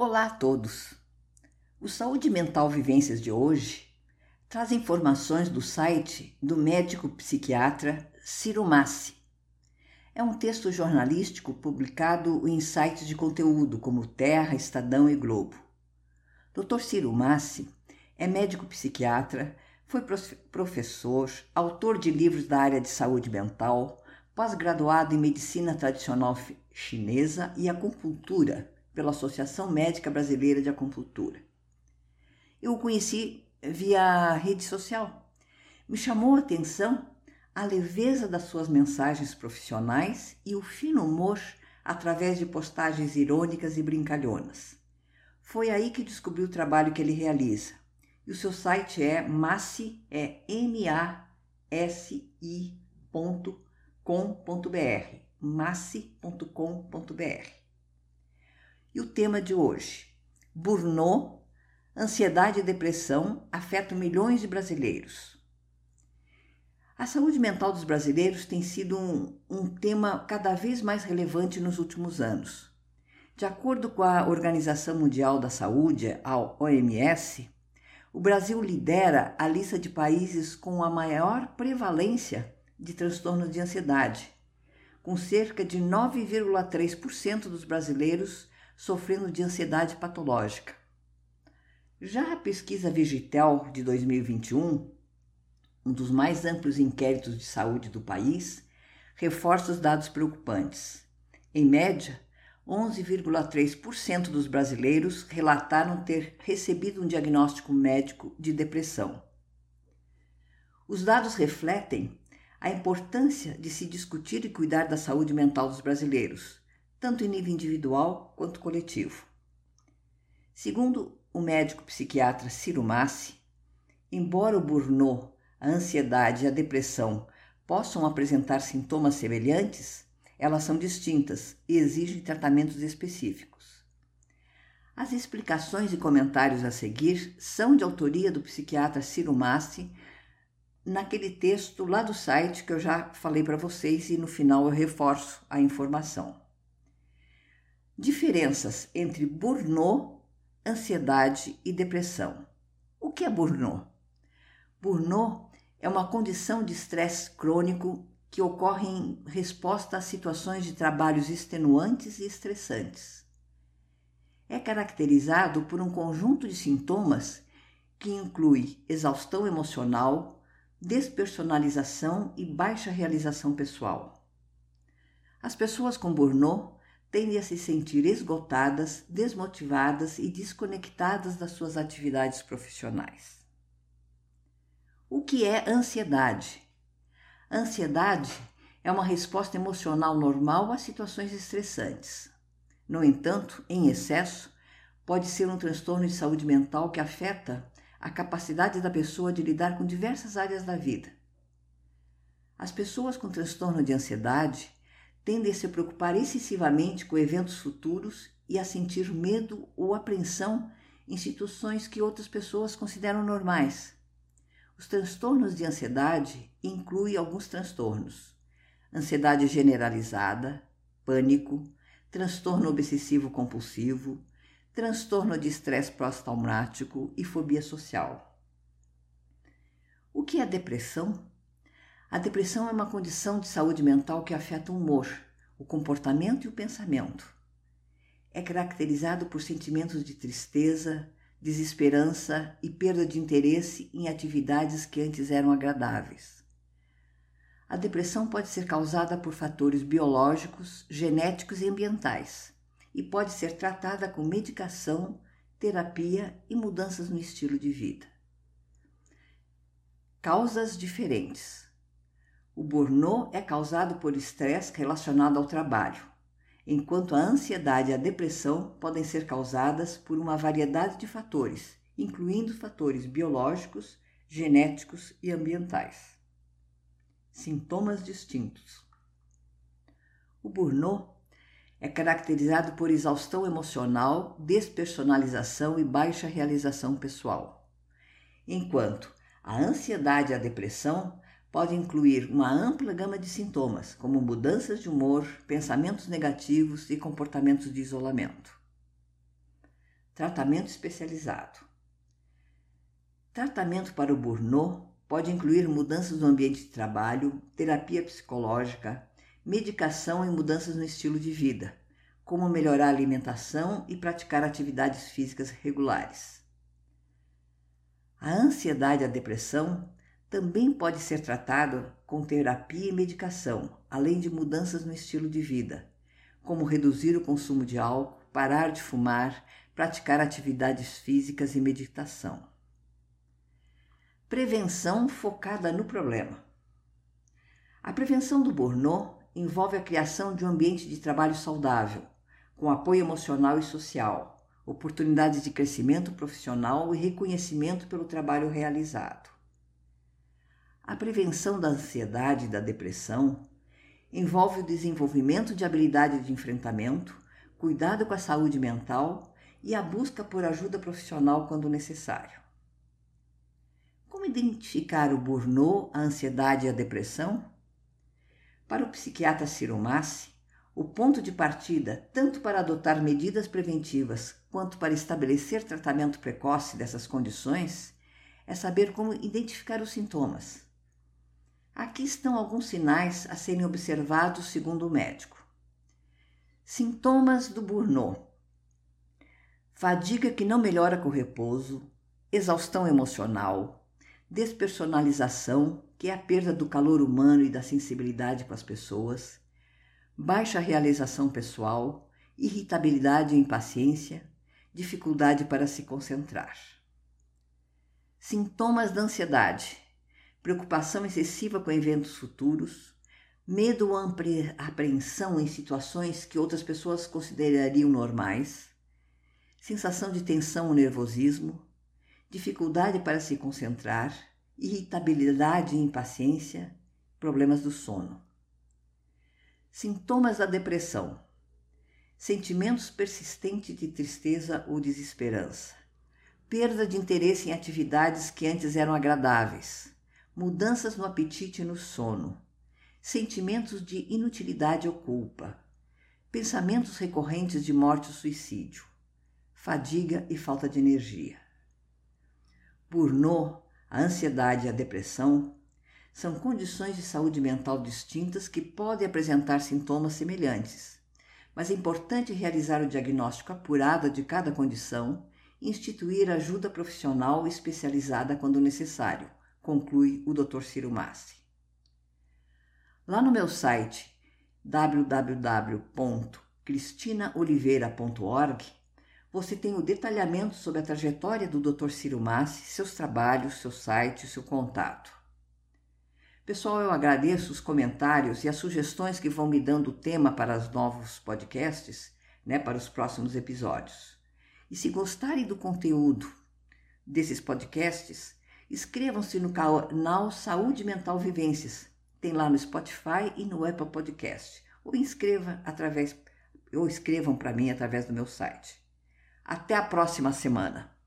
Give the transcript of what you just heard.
Olá a todos! O Saúde Mental Vivências de hoje traz informações do site do médico psiquiatra Ciro Massi. É um texto jornalístico publicado em sites de conteúdo como Terra, Estadão e Globo. Dr. Ciro Massi é médico psiquiatra, foi professor, autor de livros da área de saúde mental, pós-graduado em medicina tradicional chinesa e acupuntura pela Associação Médica Brasileira de Acupuntura. Eu o conheci via rede social. Me chamou a atenção a leveza das suas mensagens profissionais e o fino humor através de postagens irônicas e brincalhonas. Foi aí que descobri o trabalho que ele realiza. E o seu site é massi, é M-A-S-I.com.br, massi.com.br. E o tema de hoje: Burnout, ansiedade e depressão afetam milhões de brasileiros. A saúde mental dos brasileiros tem sido um, um tema cada vez mais relevante nos últimos anos. De acordo com a Organização Mundial da Saúde, a OMS, o Brasil lidera a lista de países com a maior prevalência de transtornos de ansiedade, com cerca de 9,3% dos brasileiros sofrendo de ansiedade patológica. Já a pesquisa Vigitel de 2021, um dos mais amplos inquéritos de saúde do país, reforça os dados preocupantes. Em média, 11,3% dos brasileiros relataram ter recebido um diagnóstico médico de depressão. Os dados refletem a importância de se discutir e cuidar da saúde mental dos brasileiros, tanto em nível individual quanto coletivo. Segundo o médico psiquiatra Ciro Massi, embora o burnout, a ansiedade e a depressão possam apresentar sintomas semelhantes, elas são distintas e exigem tratamentos específicos. As explicações e comentários a seguir são de autoria do psiquiatra Ciro Massi, naquele texto lá do site que eu já falei para vocês e no final eu reforço a informação. Diferenças entre burnout, ansiedade e depressão. O que é burnout? Burnout é uma condição de estresse crônico que ocorre em resposta a situações de trabalhos extenuantes e estressantes. É caracterizado por um conjunto de sintomas que inclui exaustão emocional, despersonalização e baixa realização pessoal. As pessoas com burnout tendem a se sentir esgotadas, desmotivadas e desconectadas das suas atividades profissionais. O que é ansiedade? ansiedade é uma resposta emocional normal a situações estressantes. No entanto, em excesso, pode ser um transtorno de saúde mental que afeta a capacidade da pessoa de lidar com diversas áreas da vida. As pessoas com transtorno de ansiedade tendem a se preocupar excessivamente com eventos futuros e a sentir medo ou apreensão em situações que outras pessoas consideram normais. Os transtornos de ansiedade incluem alguns transtornos: ansiedade generalizada, pânico, transtorno obsessivo compulsivo, transtorno de estresse pós-traumático e fobia social. O que é depressão? A depressão é uma condição de saúde mental que afeta o humor, o comportamento e o pensamento. É caracterizado por sentimentos de tristeza, desesperança e perda de interesse em atividades que antes eram agradáveis. A depressão pode ser causada por fatores biológicos, genéticos e ambientais e pode ser tratada com medicação, terapia e mudanças no estilo de vida. Causas diferentes. O burnout é causado por estresse relacionado ao trabalho, enquanto a ansiedade e a depressão podem ser causadas por uma variedade de fatores, incluindo fatores biológicos, genéticos e ambientais. Sintomas distintos. O burnout é caracterizado por exaustão emocional, despersonalização e baixa realização pessoal, enquanto a ansiedade e a depressão pode incluir uma ampla gama de sintomas, como mudanças de humor, pensamentos negativos e comportamentos de isolamento. tratamento especializado. Tratamento para o burnout pode incluir mudanças no ambiente de trabalho, terapia psicológica, medicação e mudanças no estilo de vida, como melhorar a alimentação e praticar atividades físicas regulares. A ansiedade e a depressão também pode ser tratada com terapia e medicação, além de mudanças no estilo de vida, como reduzir o consumo de álcool, parar de fumar, praticar atividades físicas e meditação. Prevenção focada no problema. A prevenção do burnout envolve a criação de um ambiente de trabalho saudável, com apoio emocional e social, oportunidades de crescimento profissional e reconhecimento pelo trabalho realizado. A prevenção da ansiedade e da depressão envolve o desenvolvimento de habilidade de enfrentamento, cuidado com a saúde mental e a busca por ajuda profissional quando necessário. Como identificar o burnout, a ansiedade e a depressão? Para o psiquiatra Ciro Massi, o ponto de partida, tanto para adotar medidas preventivas quanto para estabelecer tratamento precoce dessas condições, é saber como identificar os sintomas. Aqui estão alguns sinais a serem observados segundo o médico. Sintomas do burnout: fadiga que não melhora com o repouso, exaustão emocional, despersonalização, que é a perda do calor humano e da sensibilidade com as pessoas, baixa realização pessoal, irritabilidade e impaciência, dificuldade para se concentrar. Sintomas da ansiedade: preocupação excessiva com eventos futuros, medo ou apreensão em situações que outras pessoas considerariam normais, sensação de tensão ou nervosismo, dificuldade para se concentrar, irritabilidade e impaciência, problemas do sono. Sintomas da depressão: sentimentos persistentes de tristeza ou desesperança, perda de interesse em atividades que antes eram agradáveis, mudanças no apetite e no sono, sentimentos de inutilidade ou culpa, pensamentos recorrentes de morte ou suicídio, fadiga e falta de energia. Burnout, a ansiedade e a depressão são condições de saúde mental distintas que podem apresentar sintomas semelhantes, mas é importante realizar o diagnóstico apurado de cada condição e instituir ajuda profissional especializada quando necessário, conclui o Dr. Ciro Massi. Lá no meu site www.cristinaoliveira.org você tem o detalhamento sobre a trajetória do Dr. Ciro Massi, seus trabalhos, seu site, seu contato. Pessoal, eu agradeço os comentários e as sugestões que vão me dando o tema para os novos podcasts, né, para os próximos episódios. E se gostarem do conteúdo desses podcasts, inscrevam-se no canal Saúde Mental Vivências. Tem lá no Spotify e no Apple Podcast. Ou inscreva através ou escrevam para mim através do meu site. Até a próxima semana.